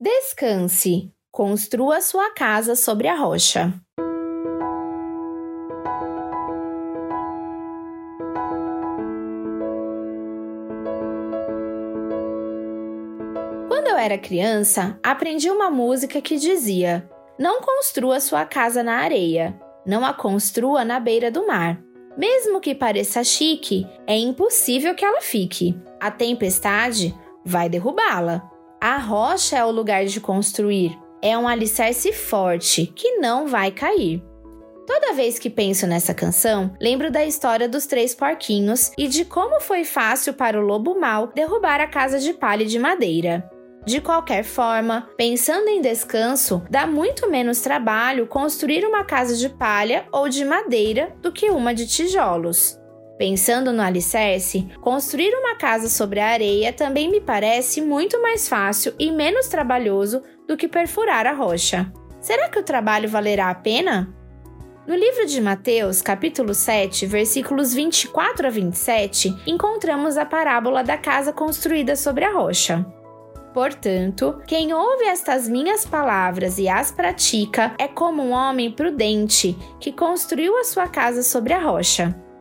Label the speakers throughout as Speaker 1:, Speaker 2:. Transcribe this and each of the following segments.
Speaker 1: Descanse. Construa sua casa sobre a rocha. Quando eu era criança, aprendi uma música que dizia: Não construa sua casa na areia, não a construa na beira do mar. Mesmo que pareça chique, é impossível que ela fique. A tempestade vai derrubá-la. A rocha é o lugar de construir. É um alicerce forte que não vai cair. Toda vez que penso nessa canção, lembro da história dos três porquinhos e de como foi fácil para o lobo mau derrubar a casa de palha de madeira. De qualquer forma, pensando em descanso, dá muito menos trabalho construir uma casa de palha ou de madeira do que uma de tijolos. Pensando no alicerce, construir uma casa sobre a areia também me parece muito mais fácil e menos trabalhoso do que perfurar a rocha. Será que o trabalho valerá a pena? No livro de Mateus, capítulo 7, versículos 24 a 27, encontramos a parábola da casa construída sobre a rocha. Portanto, quem ouve estas minhas palavras e as pratica é como um homem prudente que construiu a sua casa sobre a rocha.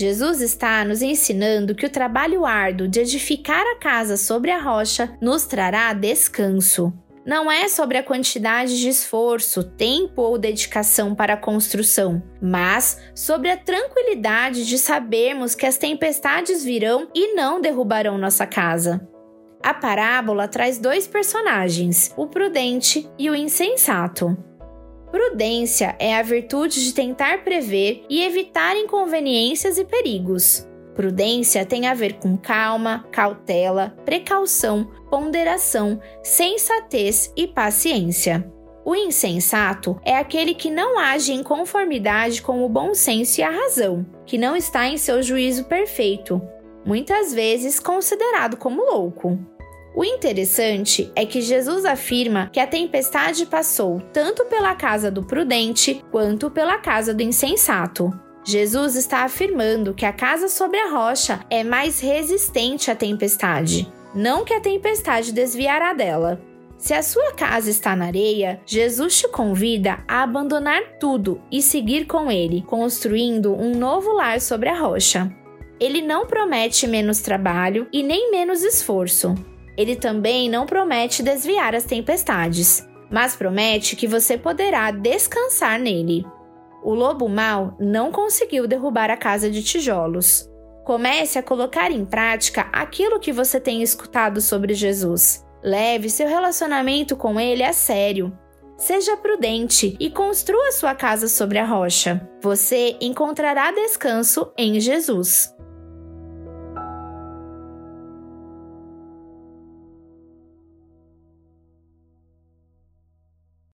Speaker 1: Jesus está nos ensinando que o trabalho árduo de edificar a casa sobre a rocha nos trará descanso. Não é sobre a quantidade de esforço, tempo ou dedicação para a construção, mas sobre a tranquilidade de sabermos que as tempestades virão e não derrubarão nossa casa. A parábola traz dois personagens, o prudente e o insensato. Prudência é a virtude de tentar prever e evitar inconveniências e perigos. Prudência tem a ver com calma, cautela, precaução, ponderação, sensatez e paciência. O insensato é aquele que não age em conformidade com o bom senso e a razão, que não está em seu juízo perfeito, muitas vezes considerado como louco. O interessante é que Jesus afirma que a tempestade passou tanto pela casa do prudente quanto pela casa do insensato. Jesus está afirmando que a casa sobre a rocha é mais resistente à tempestade, não que a tempestade desviará dela. Se a sua casa está na areia, Jesus te convida a abandonar tudo e seguir com ele, construindo um novo lar sobre a rocha. Ele não promete menos trabalho e nem menos esforço, ele também não promete desviar as tempestades, mas promete que você poderá descansar nele. O lobo mau não conseguiu derrubar a casa de tijolos. Comece a colocar em prática aquilo que você tem escutado sobre Jesus. Leve seu relacionamento com ele a sério. Seja prudente e construa sua casa sobre a rocha. Você encontrará descanso em Jesus.